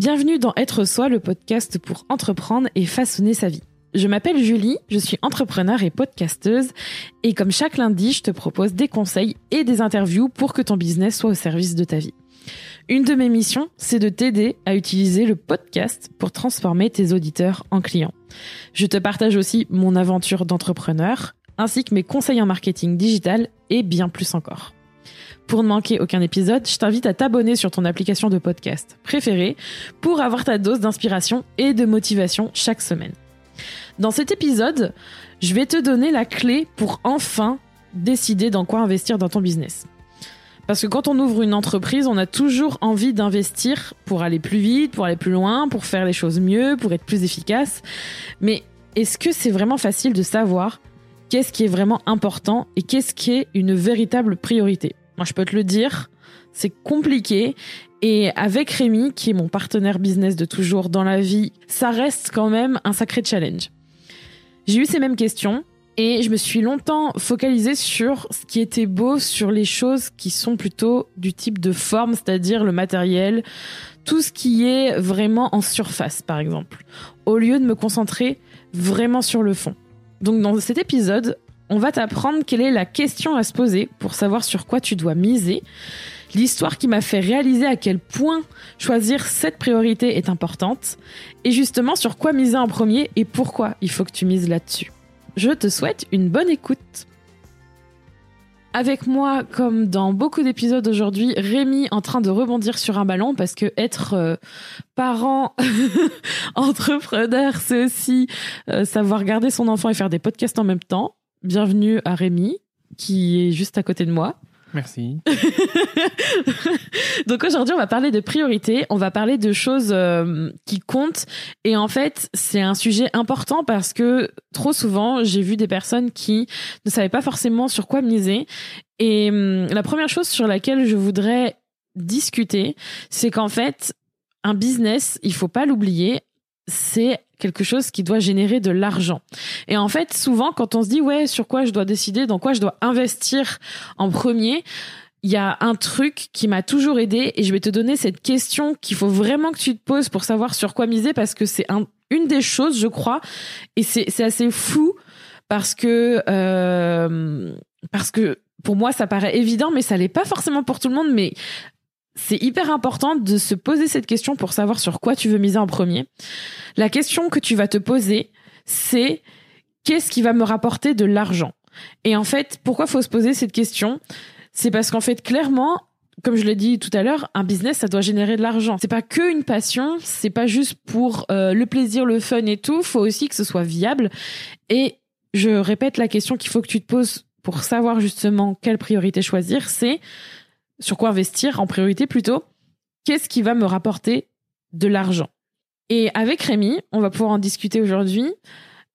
Bienvenue dans Être Soi, le podcast pour entreprendre et façonner sa vie. Je m'appelle Julie, je suis entrepreneur et podcasteuse et comme chaque lundi, je te propose des conseils et des interviews pour que ton business soit au service de ta vie. Une de mes missions, c'est de t'aider à utiliser le podcast pour transformer tes auditeurs en clients. Je te partage aussi mon aventure d'entrepreneur, ainsi que mes conseils en marketing digital et bien plus encore. Pour ne manquer aucun épisode, je t'invite à t'abonner sur ton application de podcast préférée pour avoir ta dose d'inspiration et de motivation chaque semaine. Dans cet épisode, je vais te donner la clé pour enfin décider dans quoi investir dans ton business. Parce que quand on ouvre une entreprise, on a toujours envie d'investir pour aller plus vite, pour aller plus loin, pour faire les choses mieux, pour être plus efficace. Mais est-ce que c'est vraiment facile de savoir qu'est-ce qui est vraiment important et qu'est-ce qui est une véritable priorité? Je peux te le dire, c'est compliqué. Et avec Rémi, qui est mon partenaire business de toujours dans la vie, ça reste quand même un sacré challenge. J'ai eu ces mêmes questions et je me suis longtemps focalisée sur ce qui était beau, sur les choses qui sont plutôt du type de forme, c'est-à-dire le matériel, tout ce qui est vraiment en surface, par exemple, au lieu de me concentrer vraiment sur le fond. Donc dans cet épisode, on va t'apprendre quelle est la question à se poser pour savoir sur quoi tu dois miser, l'histoire qui m'a fait réaliser à quel point choisir cette priorité est importante, et justement sur quoi miser en premier et pourquoi il faut que tu mises là-dessus. Je te souhaite une bonne écoute. Avec moi, comme dans beaucoup d'épisodes aujourd'hui, Rémi en train de rebondir sur un ballon parce que être euh, parent, entrepreneur, c'est aussi euh, savoir garder son enfant et faire des podcasts en même temps. Bienvenue à Rémi, qui est juste à côté de moi. Merci. Donc aujourd'hui, on va parler de priorités, on va parler de choses euh, qui comptent. Et en fait, c'est un sujet important parce que trop souvent, j'ai vu des personnes qui ne savaient pas forcément sur quoi miser. Et hum, la première chose sur laquelle je voudrais discuter, c'est qu'en fait, un business, il faut pas l'oublier, c'est quelque chose qui doit générer de l'argent. Et en fait, souvent, quand on se dit, ouais, sur quoi je dois décider, dans quoi je dois investir en premier, il y a un truc qui m'a toujours aidé et je vais te donner cette question qu'il faut vraiment que tu te poses pour savoir sur quoi miser parce que c'est un, une des choses, je crois, et c'est assez fou parce que euh, parce que pour moi ça paraît évident, mais ça l'est pas forcément pour tout le monde. Mais c'est hyper important de se poser cette question pour savoir sur quoi tu veux miser en premier. La question que tu vas te poser, c'est qu'est-ce qui va me rapporter de l'argent? Et en fait, pourquoi faut se poser cette question? C'est parce qu'en fait, clairement, comme je l'ai dit tout à l'heure, un business, ça doit générer de l'argent. C'est pas que une passion, c'est pas juste pour euh, le plaisir, le fun et tout. Faut aussi que ce soit viable. Et je répète la question qu'il faut que tu te poses pour savoir justement quelle priorité choisir, c'est sur quoi investir en priorité plutôt, qu'est-ce qui va me rapporter de l'argent. Et avec Rémi, on va pouvoir en discuter aujourd'hui.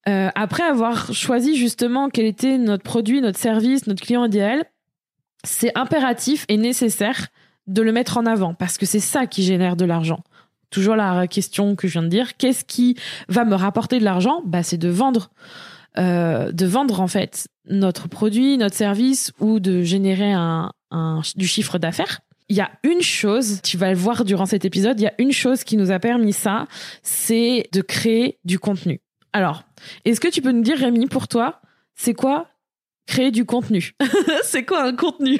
Euh, après avoir choisi justement quel était notre produit, notre service, notre client idéal, c'est impératif et nécessaire de le mettre en avant parce que c'est ça qui génère de l'argent. Toujours la question que je viens de dire, qu'est-ce qui va me rapporter de l'argent? Bah, c'est de vendre, euh, de vendre en fait notre produit, notre service ou de générer un, du chiffre d'affaires. Il y a une chose, tu vas le voir durant cet épisode, il y a une chose qui nous a permis ça, c'est de créer du contenu. Alors, est-ce que tu peux nous dire, Rémi, pour toi, c'est quoi créer du contenu? C'est quoi un contenu?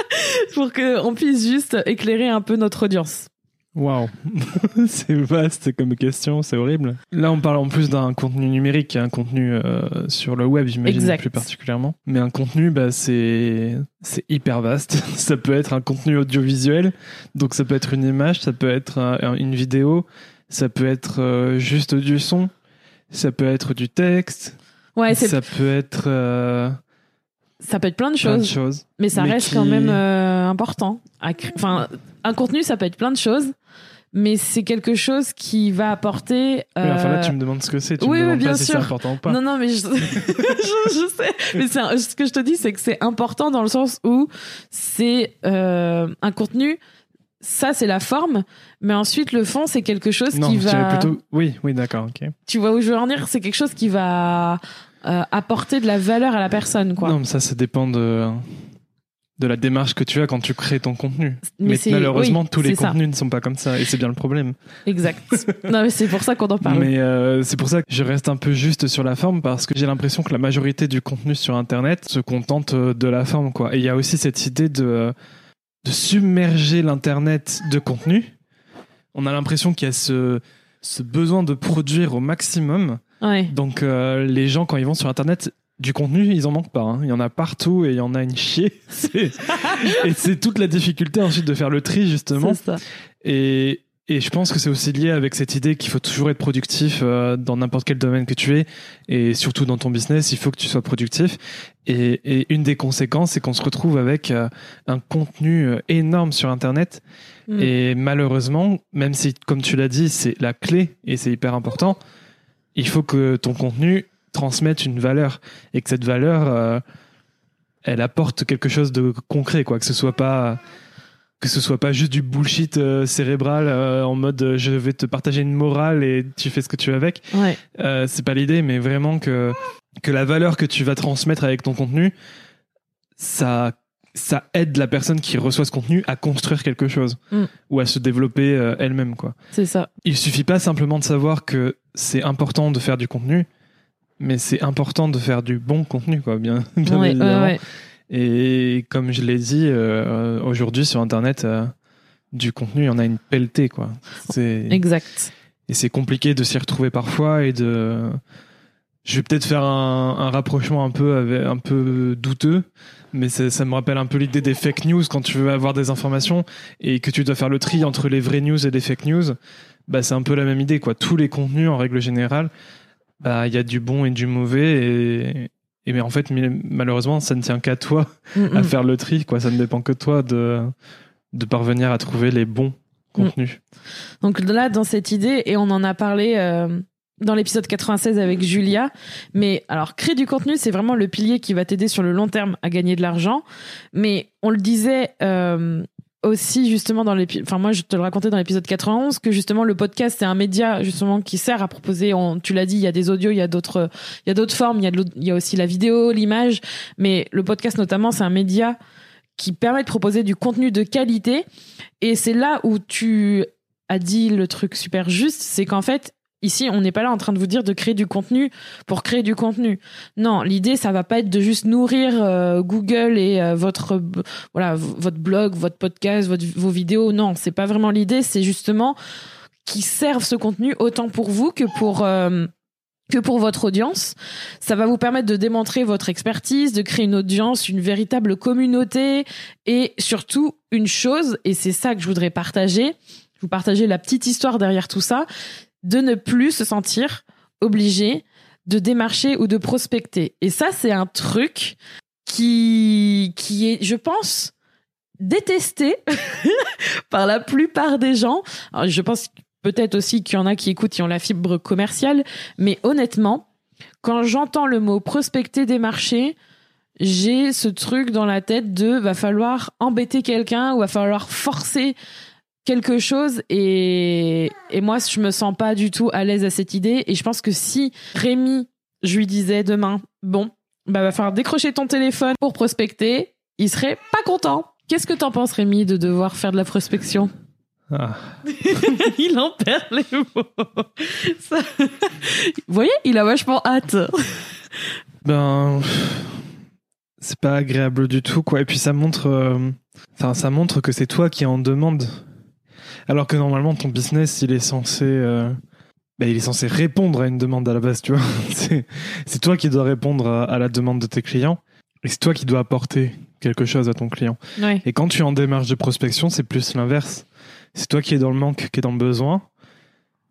Pour qu'on puisse juste éclairer un peu notre audience. Waouh, c'est vaste comme question, c'est horrible. Là, on parle en plus d'un contenu numérique, un contenu euh, sur le web, j'imagine plus particulièrement. Mais un contenu, bah, c'est c'est hyper vaste. ça peut être un contenu audiovisuel, donc ça peut être une image, ça peut être une vidéo, ça peut être euh, juste du son, ça peut être du texte. Ouais, ça peut être. Euh, ça peut être plein de choses, mais ça reste quand même important. Enfin, un contenu, ça peut être plein de choses, mais c'est quelque chose qui va apporter. Euh... enfin là, tu me demandes ce que c'est. Tu oui, me demandes bien pas sûr. si c'est important ou pas. Non, non, mais je, je, sais. Mais ce que je te dis, c'est que c'est important dans le sens où c'est euh, un contenu. Ça, c'est la forme, mais ensuite le fond, c'est quelque chose non, qui va. plutôt. Oui, oui, d'accord, ok. Tu vois où je veux en venir? C'est quelque chose qui va euh, apporter de la valeur à la personne, quoi. Non, mais ça, ça dépend de de la démarche que tu as quand tu crées ton contenu. Mais, malheureusement, tous les contenus ne sont pas comme ça, et c'est bien le problème. Exact. non, mais c'est pour ça qu'on en parle. Mais euh, c'est pour ça que je reste un peu juste sur la forme, parce que j'ai l'impression que la majorité du contenu sur Internet se contente euh, de la forme, quoi. Et il y a aussi cette idée de, de submerger l'Internet de contenu. On a l'impression qu'il y a ce, ce besoin de produire au maximum. Ouais. Donc euh, les gens, quand ils vont sur Internet, du contenu, ils en manquent pas. Hein. Il y en a partout et il y en a une chier. et c'est toute la difficulté ensuite de faire le tri justement. Ça. Et, et je pense que c'est aussi lié avec cette idée qu'il faut toujours être productif euh, dans n'importe quel domaine que tu es et surtout dans ton business, il faut que tu sois productif. Et, et une des conséquences, c'est qu'on se retrouve avec euh, un contenu euh, énorme sur Internet. Mm. Et malheureusement, même si, comme tu l'as dit, c'est la clé et c'est hyper important, il faut que ton contenu transmettre une valeur et que cette valeur euh, elle apporte quelque chose de concret quoi que ce soit pas que ce soit pas juste du bullshit euh, cérébral euh, en mode je vais te partager une morale et tu fais ce que tu veux avec ouais. c'est pas l'idée mais vraiment que que la valeur que tu vas transmettre avec ton contenu ça ça aide la personne qui reçoit ce contenu à construire quelque chose mm. ou à se développer elle-même quoi. C'est ça. Il suffit pas simplement de savoir que c'est important de faire du contenu, mais c'est important de faire du bon contenu, quoi, bien, bien évidemment. Et comme je l'ai dit, euh, aujourd'hui sur Internet, euh, du contenu, il y en a une pelletée, quoi. Exact. Et c'est compliqué de s'y retrouver parfois et de. Je vais peut-être faire un, un, rapprochement un peu, avec, un peu douteux, mais ça me rappelle un peu l'idée des fake news quand tu veux avoir des informations et que tu dois faire le tri entre les vraies news et les fake news. Bah, c'est un peu la même idée, quoi. Tous les contenus, en règle générale, bah il y a du bon et du mauvais et, et mais en fait malheureusement ça ne tient qu'à toi à faire le tri quoi ça ne dépend que toi de de parvenir à trouver les bons contenus. Donc là dans cette idée et on en a parlé euh, dans l'épisode 96 avec Julia. Mais alors, créer du contenu, c'est vraiment le pilier qui va t'aider sur le long terme à gagner de l'argent. Mais on le disait euh, aussi justement dans l'épisode, enfin moi je te le racontais dans l'épisode 91 que justement le podcast c'est un média justement qui sert à proposer, tu l'as dit, il y a des audios, il y a d'autres, il y a d'autres formes, il y a, il y a aussi la vidéo, l'image, mais le podcast notamment c'est un média qui permet de proposer du contenu de qualité et c'est là où tu as dit le truc super juste, c'est qu'en fait Ici, on n'est pas là en train de vous dire de créer du contenu pour créer du contenu. Non, l'idée, ça va pas être de juste nourrir euh, Google et euh, votre voilà votre blog, votre podcast, vos vidéos. Non, c'est pas vraiment l'idée. C'est justement qui servent ce contenu autant pour vous que pour euh, que pour votre audience. Ça va vous permettre de démontrer votre expertise, de créer une audience, une véritable communauté et surtout une chose, et c'est ça que je voudrais partager, vous partager la petite histoire derrière tout ça, de ne plus se sentir obligé de démarcher ou de prospecter. Et ça, c'est un truc qui, est, je pense, détesté par la plupart des gens. Je pense peut-être aussi qu'il y en a qui écoutent, qui ont la fibre commerciale, mais honnêtement, quand j'entends le mot prospecter, démarcher, j'ai ce truc dans la tête de va falloir embêter quelqu'un ou va falloir forcer quelque chose et, et moi je me sens pas du tout à l'aise à cette idée. Et je pense que si Rémi je lui disais demain bon bah va falloir décrocher ton téléphone pour prospecter il serait pas content. Qu'est-ce que t'en penses Rémi de devoir faire de la prospection? Ah. il en perd les mots. Vous voyez il a vachement hâte. Ben c'est pas agréable du tout quoi. Et puis ça montre euh, enfin ça montre que c'est toi qui en demande alors que normalement, ton business, il est censé, euh, bah, il est censé répondre à une demande à la base, tu vois. c'est toi qui dois répondre à, la demande de tes clients. Et c'est toi qui dois apporter quelque chose à ton client. Et quand tu es en démarche de prospection, c'est plus l'inverse. C'est toi qui es dans le manque, qui est dans le besoin.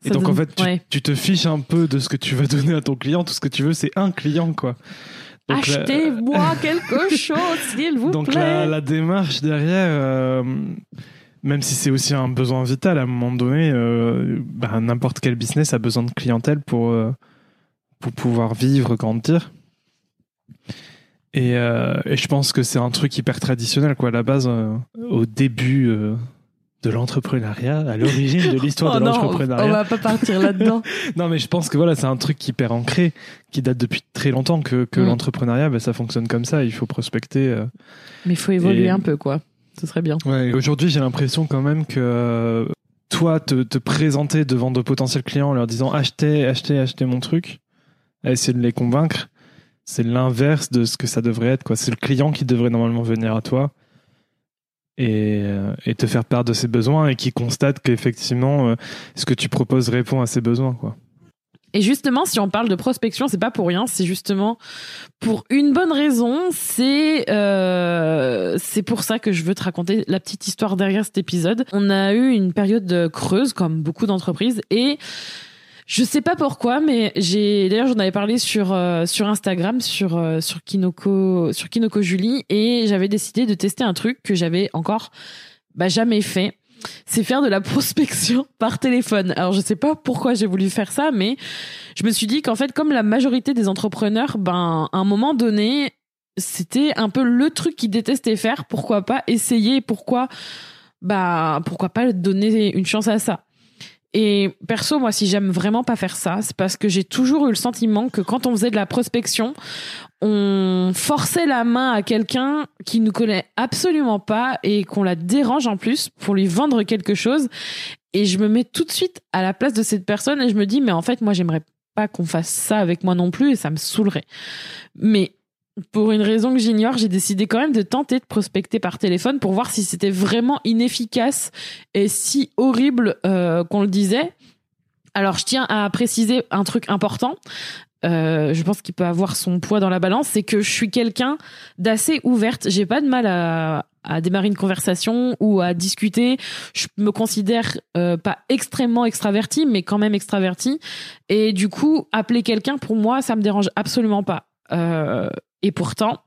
Et donc, en fait, tu, te fiches un peu de ce que tu vas donner à ton client. Tout ce que tu veux, c'est un client, quoi. Achetez-moi quelque chose, s'il vous donc, plaît. Donc, la, démarche derrière, euh, même si c'est aussi un besoin vital à un moment donné, euh, bah, n'importe quel business a besoin de clientèle pour, euh, pour pouvoir vivre, grandir. Et, euh, et je pense que c'est un truc hyper traditionnel, quoi, à la base, au début de l'entrepreneuriat à l'origine de l'histoire oh de l'entrepreneuriat. On va pas partir là-dedans. non, mais je pense que voilà, c'est un truc hyper ancré, qui date depuis très longtemps que, que mm. l'entrepreneuriat, ben, ça fonctionne comme ça. Il faut prospecter. Mais il faut évoluer un peu, quoi. Ce serait bien. Ouais. Aujourd'hui, j'ai l'impression quand même que euh, toi, te, te, présenter devant de potentiels clients en leur disant achetez, achetez, achetez mon truc, à essayer de les convaincre, c'est l'inverse de ce que ça devrait être. Quoi. C'est le client qui devrait normalement venir à toi et, euh, et, te faire part de ses besoins et qui constate qu'effectivement, euh, ce que tu proposes répond à ses besoins. Quoi. Et justement, si on parle de prospection, c'est pas pour rien, c'est justement pour une bonne raison. C'est euh, c'est pour ça que je veux te raconter la petite histoire derrière cet épisode. On a eu une période creuse, comme beaucoup d'entreprises, et je sais pas pourquoi, mais j'ai d'ailleurs j'en avais parlé sur euh, sur Instagram sur euh, sur Kinoko sur Kinoko Julie et j'avais décidé de tester un truc que j'avais encore bah, jamais fait. C'est faire de la prospection par téléphone. Alors je sais pas pourquoi j'ai voulu faire ça, mais je me suis dit qu'en fait comme la majorité des entrepreneurs, ben à un moment donné c'était un peu le truc qu'ils détestaient faire. Pourquoi pas essayer Pourquoi bah pourquoi pas donner une chance à ça et perso, moi, si j'aime vraiment pas faire ça, c'est parce que j'ai toujours eu le sentiment que quand on faisait de la prospection, on forçait la main à quelqu'un qui nous connaît absolument pas et qu'on la dérange en plus pour lui vendre quelque chose. Et je me mets tout de suite à la place de cette personne et je me dis, mais en fait, moi, j'aimerais pas qu'on fasse ça avec moi non plus et ça me saoulerait. Mais pour une raison que j'ignore, j'ai décidé quand même de tenter de prospecter par téléphone pour voir si c'était vraiment inefficace et si horrible euh, qu'on le disait. Alors, je tiens à préciser un truc important. Euh, je pense qu'il peut avoir son poids dans la balance, c'est que je suis quelqu'un d'assez ouverte. J'ai pas de mal à, démarrer une conversation ou à discuter. Je me considère euh, pas extrêmement extraverti, mais quand même extraverti. Et du coup, appeler quelqu'un pour moi, ça me dérange absolument pas. Euh, et pourtant,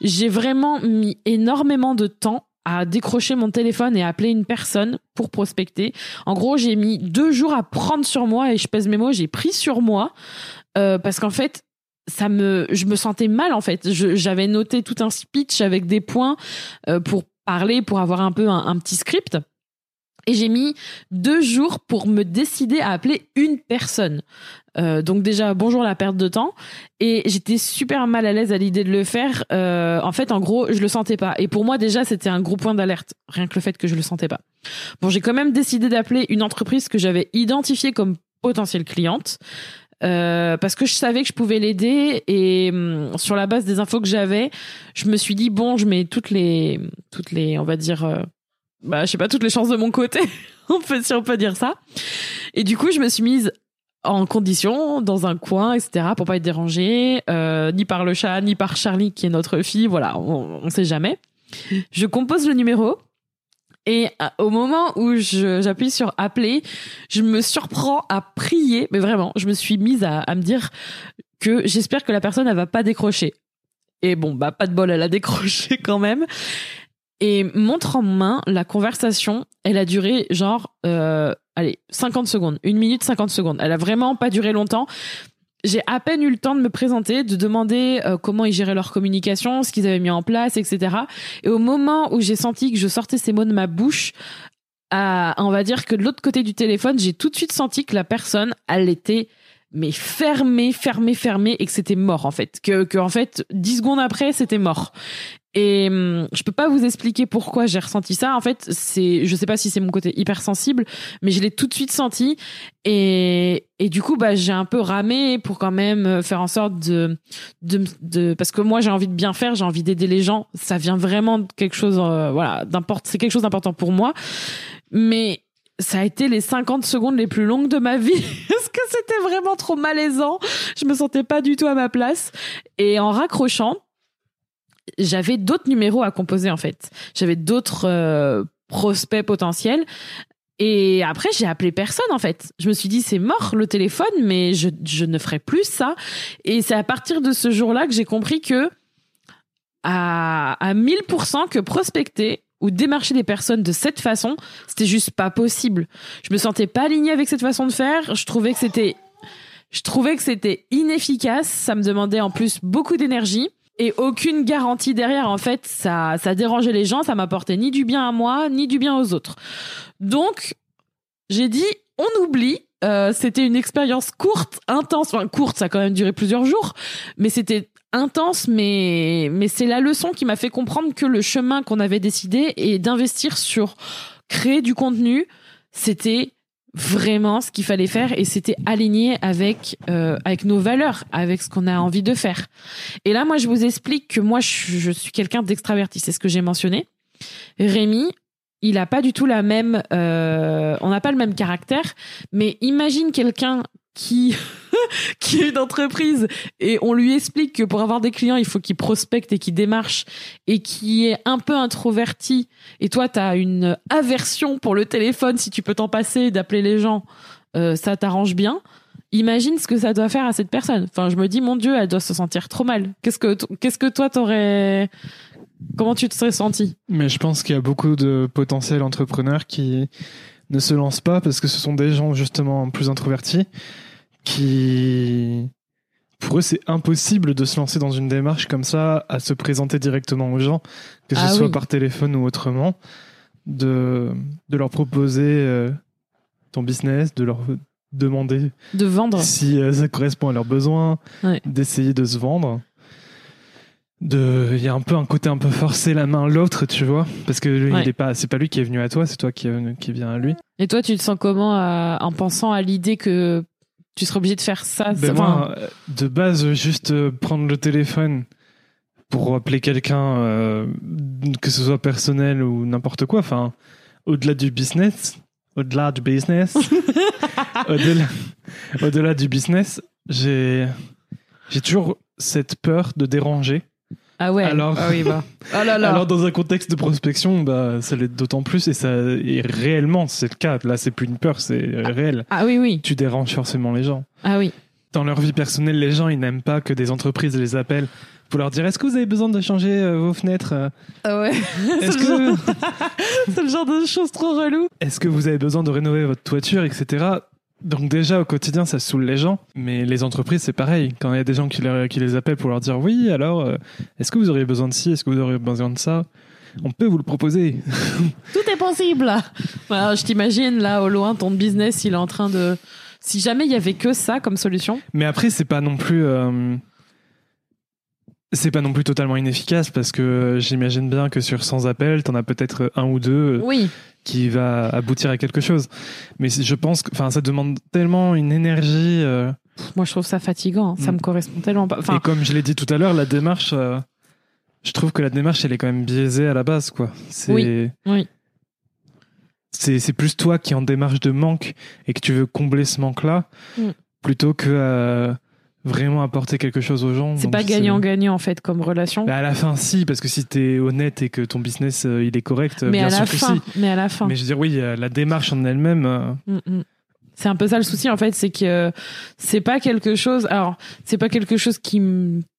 j'ai vraiment mis énormément de temps à décrocher mon téléphone et appeler une personne pour prospecter. En gros, j'ai mis deux jours à prendre sur moi et je pèse mes mots, j'ai pris sur moi euh, parce qu'en fait, ça me, je me sentais mal en fait. J'avais noté tout un speech avec des points euh, pour parler, pour avoir un peu un petit script. Et j'ai mis deux jours pour me décider à appeler une personne. Euh, donc déjà, bonjour la perte de temps. Et j'étais super mal à l'aise à l'idée de le faire. Euh, en fait, en gros, je le sentais pas. Et pour moi, déjà, c'était un gros point d'alerte. Rien que le fait que je le sentais pas. Bon, j'ai quand même décidé d'appeler une entreprise que j'avais identifiée comme potentielle cliente. Euh, parce que je savais que je pouvais l'aider et hum, sur la base des infos que j'avais, je me suis dit bon, je mets toutes les toutes les on va dire euh, bah, je sais pas, toutes les chances de mon côté, on peut, si on peut dire ça. Et du coup, je me suis mise en condition, dans un coin, etc., pour pas être dérangée, euh, ni par le chat, ni par Charlie, qui est notre fille, voilà, on, on sait jamais. Je compose le numéro, et euh, au moment où j'appuie sur appeler, je me surprends à prier, mais vraiment, je me suis mise à, à me dire que j'espère que la personne, elle va pas décrocher. Et bon, bah, pas de bol, elle a décroché quand même. Et montre en main, la conversation, elle a duré genre, euh, allez, 50 secondes, une minute 50 secondes. Elle a vraiment pas duré longtemps. J'ai à peine eu le temps de me présenter, de demander euh, comment ils géraient leur communication, ce qu'ils avaient mis en place, etc. Et au moment où j'ai senti que je sortais ces mots de ma bouche, à, on va dire que de l'autre côté du téléphone, j'ai tout de suite senti que la personne, elle était mais fermée, fermée, fermée, et que c'était mort en fait. Que, que en fait, dix secondes après, c'était mort. Et hum, je peux pas vous expliquer pourquoi j'ai ressenti ça. En fait, c'est, je sais pas si c'est mon côté hypersensible, mais je l'ai tout de suite senti. Et, et du coup, bah, j'ai un peu ramé pour quand même faire en sorte de, de, de parce que moi, j'ai envie de bien faire, j'ai envie d'aider les gens. Ça vient vraiment de quelque chose, euh, voilà, d'importe, c'est quelque chose d'important pour moi. Mais ça a été les 50 secondes les plus longues de ma vie parce que c'était vraiment trop malaisant. Je me sentais pas du tout à ma place. Et en raccrochant, j'avais d'autres numéros à composer en fait. J'avais d'autres euh, prospects potentiels. Et après, j'ai appelé personne en fait. Je me suis dit c'est mort le téléphone, mais je, je ne ferai plus ça. Et c'est à partir de ce jour-là que j'ai compris que à, à 1000% que prospecter ou démarcher des personnes de cette façon, c'était juste pas possible. Je me sentais pas alignée avec cette façon de faire. Je trouvais que c'était, je trouvais que c'était inefficace. Ça me demandait en plus beaucoup d'énergie. Et aucune garantie derrière. En fait, ça, ça dérangeait les gens, ça m'apportait ni du bien à moi, ni du bien aux autres. Donc, j'ai dit, on oublie. Euh, c'était une expérience courte, intense. Enfin, courte, ça a quand même duré plusieurs jours, mais c'était intense, mais, mais c'est la leçon qui m'a fait comprendre que le chemin qu'on avait décidé et d'investir sur créer du contenu, c'était vraiment ce qu'il fallait faire et c'était aligné avec euh, avec nos valeurs, avec ce qu'on a envie de faire. Et là, moi, je vous explique que moi, je, suis quelqu'un d'extraverti, c'est ce que j'ai mentionné. Rémi, il a pas du tout la même, euh, on n'a pas le même caractère, mais imagine quelqu'un qui est une entreprise et on lui explique que pour avoir des clients, il faut qu'il prospecte et qu'il démarche et qui est un peu introverti et toi tu as une aversion pour le téléphone si tu peux t'en passer d'appeler les gens, euh, ça t'arrange bien. Imagine ce que ça doit faire à cette personne. Enfin, je me dis mon dieu, elle doit se sentir trop mal. Qu'est-ce que qu'est-ce que toi t'aurais comment tu te serais senti Mais je pense qu'il y a beaucoup de potentiels entrepreneurs qui ne se lancent pas parce que ce sont des gens justement plus introvertis qui pour eux c'est impossible de se lancer dans une démarche comme ça à se présenter directement aux gens que ce ah soit par téléphone ou autrement de de leur proposer euh, ton business de leur demander de vendre. si euh, ça correspond à leurs besoins d'essayer de se vendre de il y a un peu un côté un peu forcer la main à l'autre tu vois. Parce que lui, il est pas c'est pas lui qui est venu à toi c'est toi qui, qui vient à lui. Et toi tu te sens comment en pensant à l'idée que tu serais obligé de faire ça, ben moi, de base juste euh, prendre le téléphone pour appeler quelqu'un euh, que ce soit personnel ou n'importe quoi enfin au-delà du business au-delà du business au-delà au-delà du business j'ai j'ai toujours cette peur de déranger ah ouais. Alors, ah oui, bah. ah là là. alors dans un contexte de prospection, bah ça l'est d'autant plus et ça et réellement c'est le cas. Là c'est plus une peur, c'est ah, réel. Ah oui oui. Tu déranges forcément les gens. Ah oui. Dans leur vie personnelle, les gens ils n'aiment pas que des entreprises les appellent pour leur dire est-ce que vous avez besoin de changer euh, vos fenêtres Ah ouais. Est-ce que c'est le genre de choses trop relou. Est-ce que vous avez besoin de rénover votre toiture, etc. Donc déjà au quotidien ça saoule les gens, mais les entreprises c'est pareil. Quand il y a des gens qui, qui, les appellent pour leur dire oui alors euh, est-ce que vous auriez besoin de ci, est-ce que vous auriez besoin de ça, on peut vous le proposer. Tout est possible. je t'imagine là au loin ton business il est en train de. Si jamais il y avait que ça comme solution. Mais après c'est pas non plus. Euh, c'est pas non plus totalement inefficace parce que j'imagine bien que sur 100 appels, t'en as peut-être un ou deux oui. qui va aboutir à quelque chose. Mais je pense que enfin ça demande tellement une énergie euh, Moi je trouve ça fatigant, ça mm. me correspond tellement pas. Et comme je l'ai dit tout à l'heure, la démarche euh, je trouve que la démarche elle est quand même biaisée à la base quoi. C'est Oui. oui. C'est plus toi qui en démarche de manque et que tu veux combler ce manque-là mm. plutôt que euh, vraiment apporter quelque chose aux gens. C'est pas gagnant-gagnant en fait comme relation. Bah à la fin, si, parce que si t'es honnête et que ton business euh, il est correct, mais bien à sûr la que fin, si. Mais à la fin. Mais je veux dire, oui, la démarche en elle-même. Euh, mm, mm. C'est un peu ça le souci en fait, c'est que c'est pas quelque chose. Alors, c'est pas quelque chose qui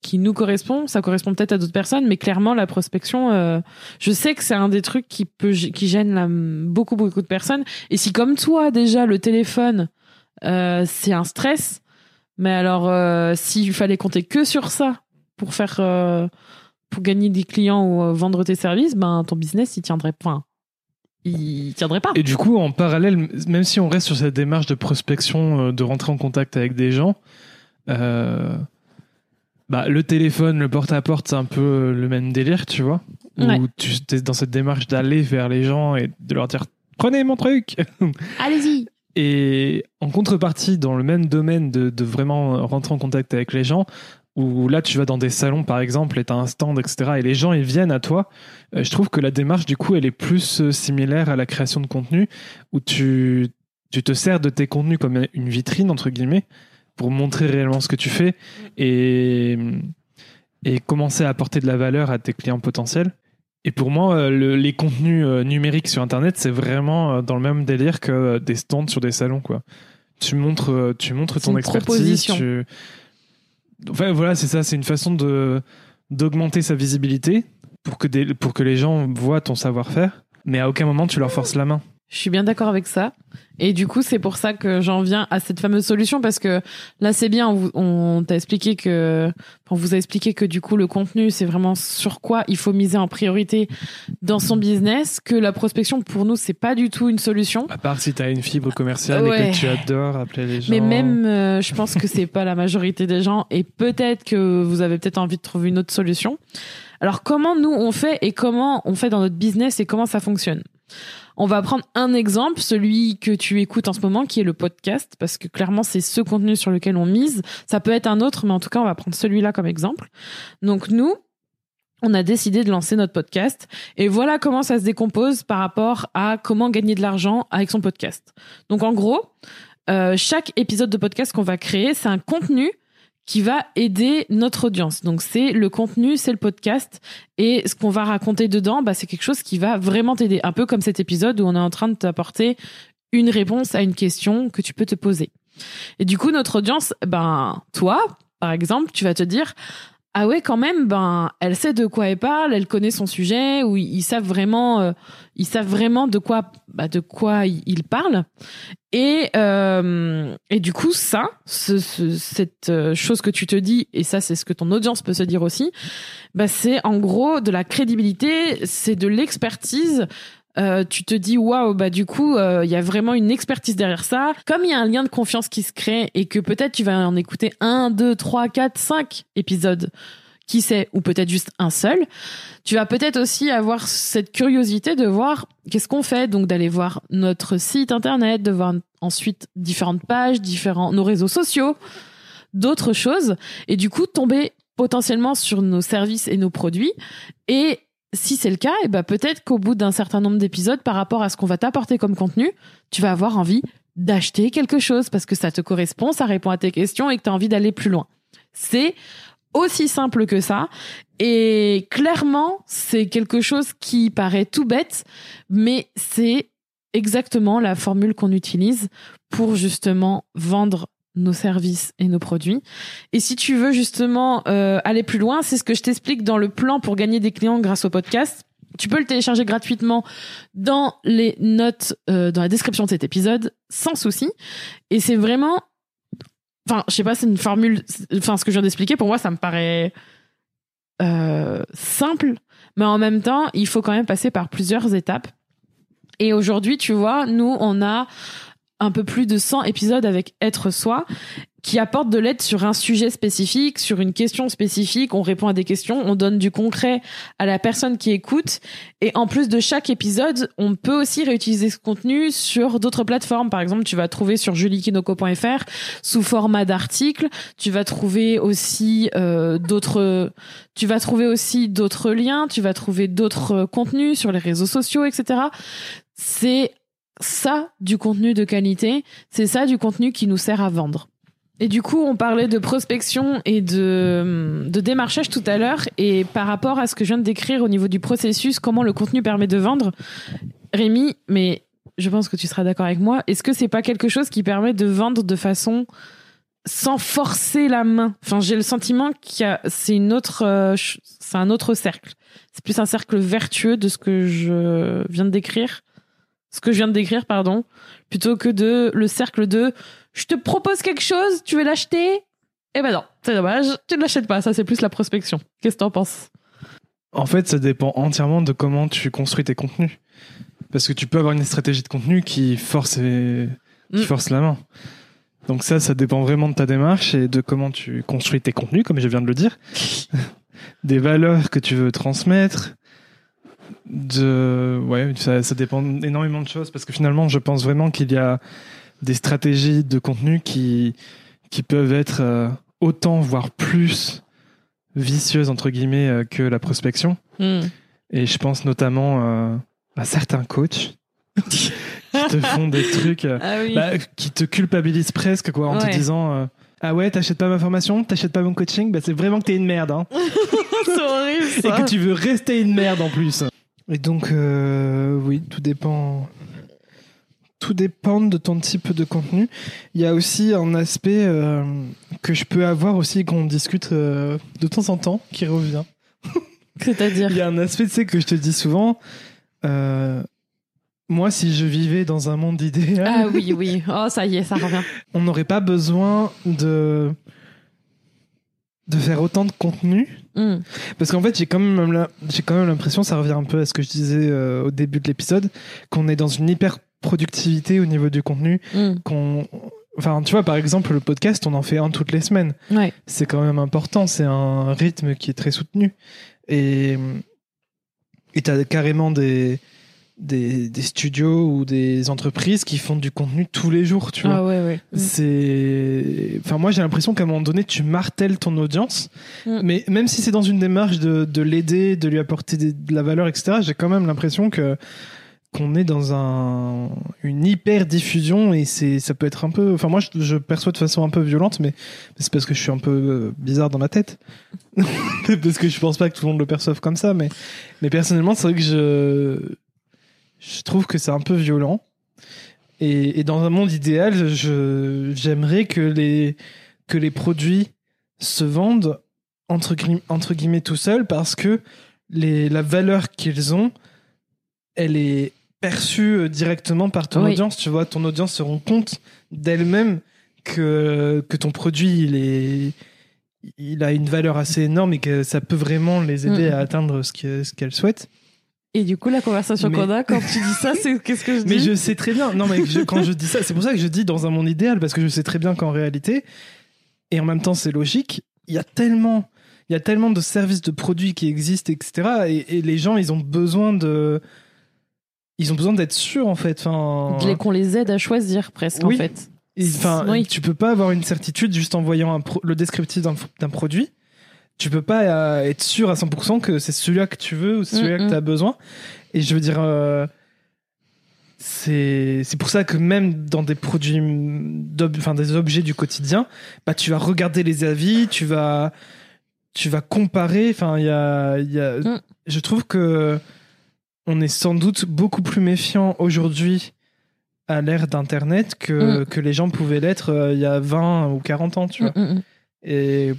qui nous correspond. Ça correspond peut-être à d'autres personnes, mais clairement la prospection, euh, je sais que c'est un des trucs qui peut qui gêne beaucoup beaucoup de personnes. Et si comme toi déjà le téléphone, c'est un stress mais alors, euh, s'il fallait compter que sur ça pour faire, euh, pour gagner des clients ou euh, vendre tes services, ben ton business il tiendrait pas. Il tiendrait pas. Et du coup, en parallèle, même si on reste sur cette démarche de prospection, de rentrer en contact avec des gens, bah, le téléphone, le porte-à-porte, c'est un peu le même délire, tu vois. Où tu es dans cette démarche d'aller vers les gens et de leur dire prenez mon truc. Allez-y. Et en contrepartie, dans le même domaine de, vraiment rentrer en contact avec les gens, où là tu vas dans des salons par exemple et tu as un stand, etc. Et les gens ils viennent à toi, euh, je trouve que la démarche du coup elle est plus euh, similaire à la création de contenu, où tu, tu te sers de tes contenus comme une vitrine, entre guillemets, pour montrer réellement ce que tu fais et, et commencer à apporter de la valeur à tes clients potentiels. Et pour moi, euh, les contenus euh, numériques sur Internet, c'est vraiment euh, dans le même délire que des stands sur des salons, quoi. Tu montres, tu montres ton expertise. Tu... Enfin, voilà, c'est ça. C'est une façon de d'augmenter sa visibilité pour que des, pour que les gens voient ton savoir-faire. Mais à aucun moment tu leur forces la main. Je suis bien d'accord avec ça. Et du coup, c'est pour ça que j'en viens à cette fameuse solution parce que là, c'est bien. On, t'a expliqué que, on vous a expliqué que du coup, le contenu, c'est vraiment sur quoi il faut miser en priorité dans son business. Que la prospection, pour nous, c'est pas du tout une solution. À part si tu as une fibre commerciale et que tu adores appeler les gens. Mais même, euh, je pense que c'est pas la majorité des gens et peut-être que vous avez peut-être envie de trouver une autre solution. Alors, comment nous on fait et comment on fait dans notre business et comment ça fonctionne? On va prendre un exemple, celui que tu écoutes en ce moment, qui est le podcast, parce que clairement, c'est ce contenu sur lequel on mise. Ça peut être un autre, mais en tout cas, on va prendre celui-là comme exemple. Donc, nous, on a décidé de lancer notre podcast et voilà comment ça se décompose par rapport à comment gagner de l'argent avec son podcast. Donc en gros, euh, chaque épisode de podcast qu'on va créer, c'est un contenu qui va aider notre audience. Donc c'est le contenu, c'est le podcast et ce qu'on va raconter dedans, bah, c'est quelque chose qui va vraiment t'aider. Un peu comme cet épisode où on est en train de t'apporter une réponse à une question que tu peux te poser. Et du coup, notre audience, ben toi, par exemple, tu vas te dire ah ouais quand même ben elle sait de quoi elle parle elle connaît son sujet ou ils savent vraiment euh, ils savent vraiment de quoi bah, de quoi ils parlent. Et euh, et du coup ça ce, cette euh, chose que tu te dis et ça c'est ce que ton audience peut se dire aussi bah c'est en gros de la crédibilité c'est de l'expertise euh, tu te dis waouh bah du coup il euh, y a vraiment une expertise derrière ça. Comme il y a un lien de confiance qui se crée et que peut-être tu vas en écouter un deux trois quatre cinq épisodes qui sait ou peut-être juste un seul tu vas peut-être aussi avoir cette curiosité de voir qu'est-ce qu'on fait. Donc d'aller voir notre site internet de voir ensuite différentes pages différents nos réseaux sociaux d'autres choses et du coup tomber potentiellement sur nos services et nos produits et si c'est le cas, et eh ben peut-être qu'au bout d'un certain nombre d'épisodes, par rapport à ce qu'on va t'apporter comme contenu, tu vas avoir envie d'acheter quelque chose parce que ça te correspond, ça répond à tes questions et que tu as envie d'aller plus loin. C'est aussi simple que ça. Et clairement, c'est quelque chose qui paraît tout bête, mais c'est exactement la formule qu'on utilise pour justement vendre nos services et nos produits. Et si tu veux justement euh, aller plus loin, c'est ce que je t'explique dans le plan pour gagner des clients grâce au podcast. Tu peux le télécharger gratuitement dans les notes, euh, dans la description de cet épisode, sans souci. Et c'est vraiment, enfin, je sais pas, c'est une formule, enfin, ce que je viens d'expliquer, pour moi, ça me paraît euh, simple, mais en même temps, il faut quand même passer par plusieurs étapes. Et aujourd'hui, tu vois, nous, on a un peu plus de 100 épisodes avec Être Soi qui apporte de l'aide sur un sujet spécifique, sur une question spécifique. On répond à des questions, on donne du concret à la personne qui écoute. Et en plus de chaque épisode, on peut aussi réutiliser ce contenu sur d'autres plateformes. Par exemple, tu vas trouver sur juliekinoko.fr sous format d'article. Tu vas trouver aussi euh, d'autres, tu vas trouver aussi d'autres liens. Tu vas trouver d'autres contenus sur les réseaux sociaux, etc. C'est ça du contenu de qualité, c'est ça du contenu qui nous sert à vendre. Et du coup, on parlait de prospection et de, démarchage tout à l'heure. Et par rapport à ce que je viens de décrire au niveau du processus, comment le contenu permet de vendre, Rémi, mais je pense que tu seras d'accord avec moi, est-ce que c'est pas quelque chose qui permet de vendre de façon sans forcer la main? Enfin, j'ai le sentiment qu'il c'est une autre, euh, c'est un autre cercle. C'est plus un cercle vertueux de ce que je viens de décrire ce que je viens de décrire, pardon, plutôt que de le cercle de je te propose quelque chose, tu veux l'acheter? Eh ben non, c'est dommage, tu ne l'achètes pas. Ça, c'est plus la prospection. Qu'est-ce que t'en penses? En fait, ça dépend entièrement de comment tu construis tes contenus. Parce que tu peux avoir une stratégie de contenu qui force, qui mm. force la main. Donc ça, ça dépend vraiment de ta démarche et de comment tu construis tes contenus, comme je viens de le dire. Des valeurs que tu veux transmettre, de ouais ça, ça, dépend énormément de choses parce que finalement je pense vraiment qu'il y a des stratégies de contenu qui qui peuvent être euh, autant voire plus vicieuses entre guillemets euh, que la prospection hmm. et je pense notamment euh, à certains coachs qui te font des trucs ah bah, qui te culpabilisent presque quoi en te disant ah ouais, t'achètes pas ma formation, t'achètes pas mon coaching, bah c'est vraiment que t'es une merde. Hein. c'est horrible ça. Et que tu veux rester une merde en plus. Et donc, euh, oui, tout dépend. Tout dépend de ton type de contenu. Il y a aussi un aspect euh, que je peux avoir aussi qu'on discute euh, de temps en temps, qui revient. C'est-à-dire Il y a un aspect, tu sais, que je te dis souvent. moi, si je vivais dans un monde idéal. Ah oui, oui. Oh, ça y est, ça revient. on n'aurait pas besoin de de faire autant de contenu hmm. parce qu'en fait j'ai quand même j'ai quand même l'impression ça revient un peu à ce que je disais euh, au début de l'épisode qu'on est dans une hyper productivité au niveau du contenu qu'on enfin tu vois par exemple le podcast on en fait un toutes les semaines ouais. c'est quand même important c'est un rythme qui est très soutenu et et t'as carrément des des, des, studios ou des entreprises qui font du contenu tous les jours, tu vois. Ah ouais, ouais. Mm. C'est, enfin, moi, j'ai l'impression qu'à un moment donné, tu martèles ton audience, mm. mais même si c'est dans une démarche de, de l'aider, de lui apporter de la valeur, etc., j'ai quand même l'impression que qu'on est dans un une hyper diffusion et c'est ça peut être un peu enfin moi je, je, perçois de façon un peu violente mais c'est parce que je suis un peu euh, bizarre dans ma tête parce que je pense pas que tout le monde le perçoive comme ça mais mais personnellement c'est vrai que je je trouve que c'est un peu violent. Et, dans un monde idéal, j'aimerais que les, que les produits se vendent entre, entre guillemets tout seuls parce que les, la valeur qu'ils ont, elle est perçue euh, directement par ton audience. Tu vois, ton audience se rend compte d'elle-même que, que ton produit, il est, il a une valeur assez énorme et que ça peut vraiment les aider mm. à atteindre ce, ce qu'elles souhaitent. Et du coup, la conversation qu'on a quand tu dis ça, c'est qu'est-ce que je dis Mais je sais très bien. Non, mais quand je dis ça, c'est pour ça que je dis dans un monde idéal, parce que je sais très bien qu'en réalité, et en même temps, c'est logique, il y a tellement, il y a tellement de services, de produits qui existent, etc. Et, les gens, ils ont besoin de, ils ont besoin d'être sûrs, en fait. Enfin, qu'on les aide à choisir, presque, en fait. Enfin, oui. tu peux pas avoir une certitude juste en voyant un le descriptif d'un produit tu peux pas euh, être sûr à 100% que c'est celui-là que tu veux ou celui-là que tu as besoin. Et je veux dire, euh, c'est pour ça que même dans des produits, enfin des objets du quotidien, bah tu vas regarder les avis, tu vas tu vas comparer. Enfin, il y a, y a mm. je trouve que on est sans doute beaucoup plus méfiant aujourd'hui à l'ère d'Internet que, mm. que les gens pouvaient l'être euh, il y a 20 ou 40 ans, tu vois. Mm, et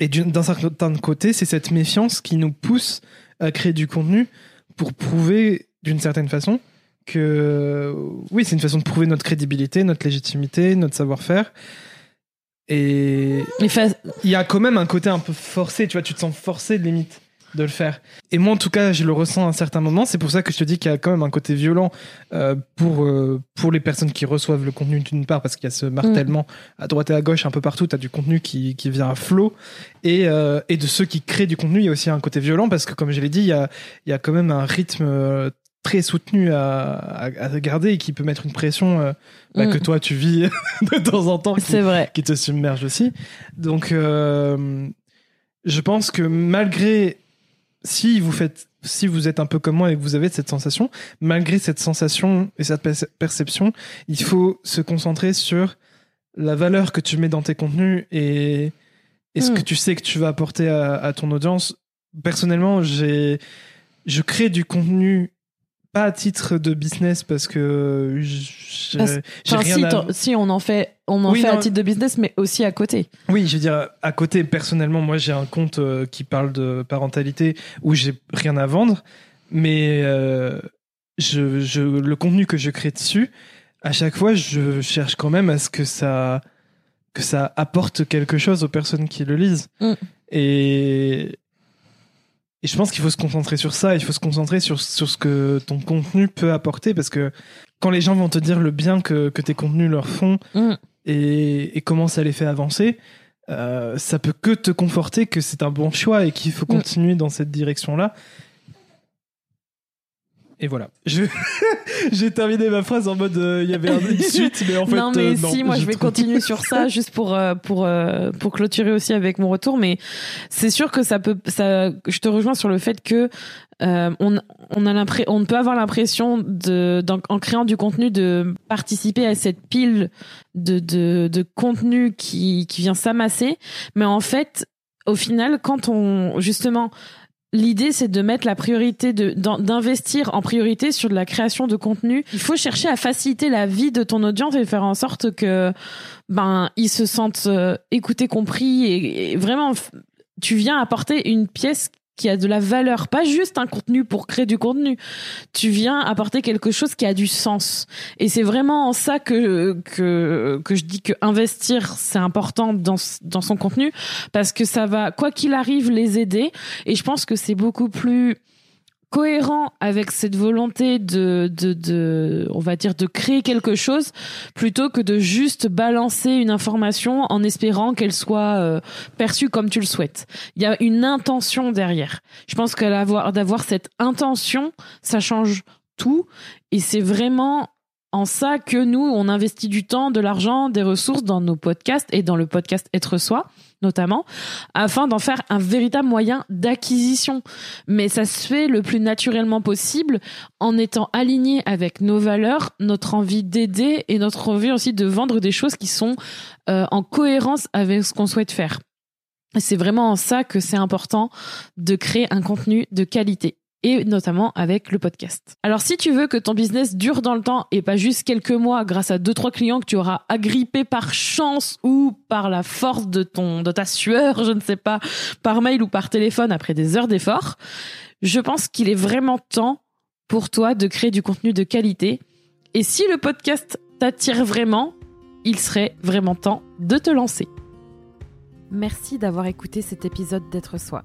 et d'un certain côté, c'est cette méfiance qui nous pousse à créer du contenu pour prouver d'une certaine façon que oui, c'est une façon de prouver notre crédibilité, notre légitimité, notre savoir-faire. Et il y a quand même un côté un peu forcé, tu vois, tu te sens forcé de limite de le faire. Et moi, en tout cas, je le ressens à un certain moment. C'est pour ça que je te dis qu'il y a quand même un côté violent euh, pour euh, pour les personnes qui reçoivent le contenu d'une part, parce qu'il y a ce martèlement à droite et à gauche un peu partout. Tu as du contenu qui, qui vient à flot. Et, euh, et de ceux qui créent du contenu, il y a aussi un côté violent, parce que comme je l'ai dit, il y a, il y a quand même un rythme très soutenu à, à, garder et qui peut mettre une pression bah, que mm. toi tu vis de temps en temps qui, vrai. qui te submerge aussi. Donc je pense que malgré si vous faites, si vous êtes un peu comme moi et que vous avez cette sensation, malgré cette sensation et cette perception, il faut se concentrer sur la valeur que tu mets dans tes contenus et, et ce hmm. que tu sais que tu vas apporter à, à ton audience. Personnellement, j'ai, je crée du contenu pas à titre de business parce que j'ai rien si, si, on en fait on en fait à titre de business mais aussi à côté. Oui je veux dire à côté personnellement moi j'ai un compte euh, qui parle de parentalité où j'ai rien à vendre mais euh, je, je, le contenu que je crée dessus à chaque fois je cherche quand même à ce que ça que ça apporte quelque chose aux personnes qui le lisent. Mm. et et je pense qu'il faut se concentrer sur ça, il faut se concentrer sur, sur ce que ton contenu peut apporter, parce que quand les gens vont te dire le bien que, que tes contenus leur font mm. et, et, comment ça les fait avancer, euh, ça peut que te conforter que c'est un bon choix et qu'il faut mm. continuer dans cette direction-là. Et voilà. J'ai terminé ma phrase en mode euh, il y avait une suite, mais en fait. Non, mais euh, si, moi je vais continuer sur ça juste pour, euh, pour, pour clôturer aussi avec mon retour. Mais c'est sûr que ça peut. Ça, je te rejoins sur le fait que on, on, a on peut avoir l'impression, en, créant du contenu, de participer à cette pile de, de, de contenu qui, qui vient s'amasser. Mais en fait, au final, quand on. Justement L'idée, c'est de mettre la priorité, d'investir en priorité sur de la création de contenu. Il faut chercher à faciliter la vie de ton audience et faire en sorte que, ben, ils se sentent euh, écoutés, compris et, vraiment, tu viens apporter une pièce qui a de la valeur, pas juste un contenu pour créer du contenu. Tu viens apporter quelque chose qui a du sens. Et c'est vraiment en ça que que que je dis que investir c'est important dans dans son contenu parce que ça va quoi qu'il arrive les aider et je pense que c'est beaucoup plus cohérent avec cette volonté de, de, de, on va dire, de créer quelque chose, plutôt que de juste balancer une information en espérant qu'elle soit euh, perçue comme tu le souhaites. Il y a une intention derrière. Je pense que d'avoir cette intention, ça change tout, et c'est vraiment en ça que nous, on investit du temps, de l'argent, des ressources dans nos podcasts et dans le podcast Être Soi notamment, afin d'en faire un véritable moyen d'acquisition. Mais ça se fait le plus naturellement possible en étant aligné avec nos valeurs, notre envie d'aider et notre envie aussi de vendre des choses qui sont euh, en cohérence avec ce qu'on souhaite faire. C'est vraiment en ça que c'est important de créer un contenu de qualité et notamment avec le podcast. Alors si tu veux que ton business dure dans le temps et pas juste quelques mois grâce à deux trois clients que tu auras agrippés par chance ou par la force de ton de ta sueur, je ne sais pas, par mail ou par téléphone après des heures d'effort, je pense qu'il est vraiment temps pour toi de créer du contenu de qualité et si le podcast t'attire vraiment, il serait vraiment temps de te lancer. Merci d'avoir écouté cet épisode d'être soi.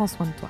prends soin de toi.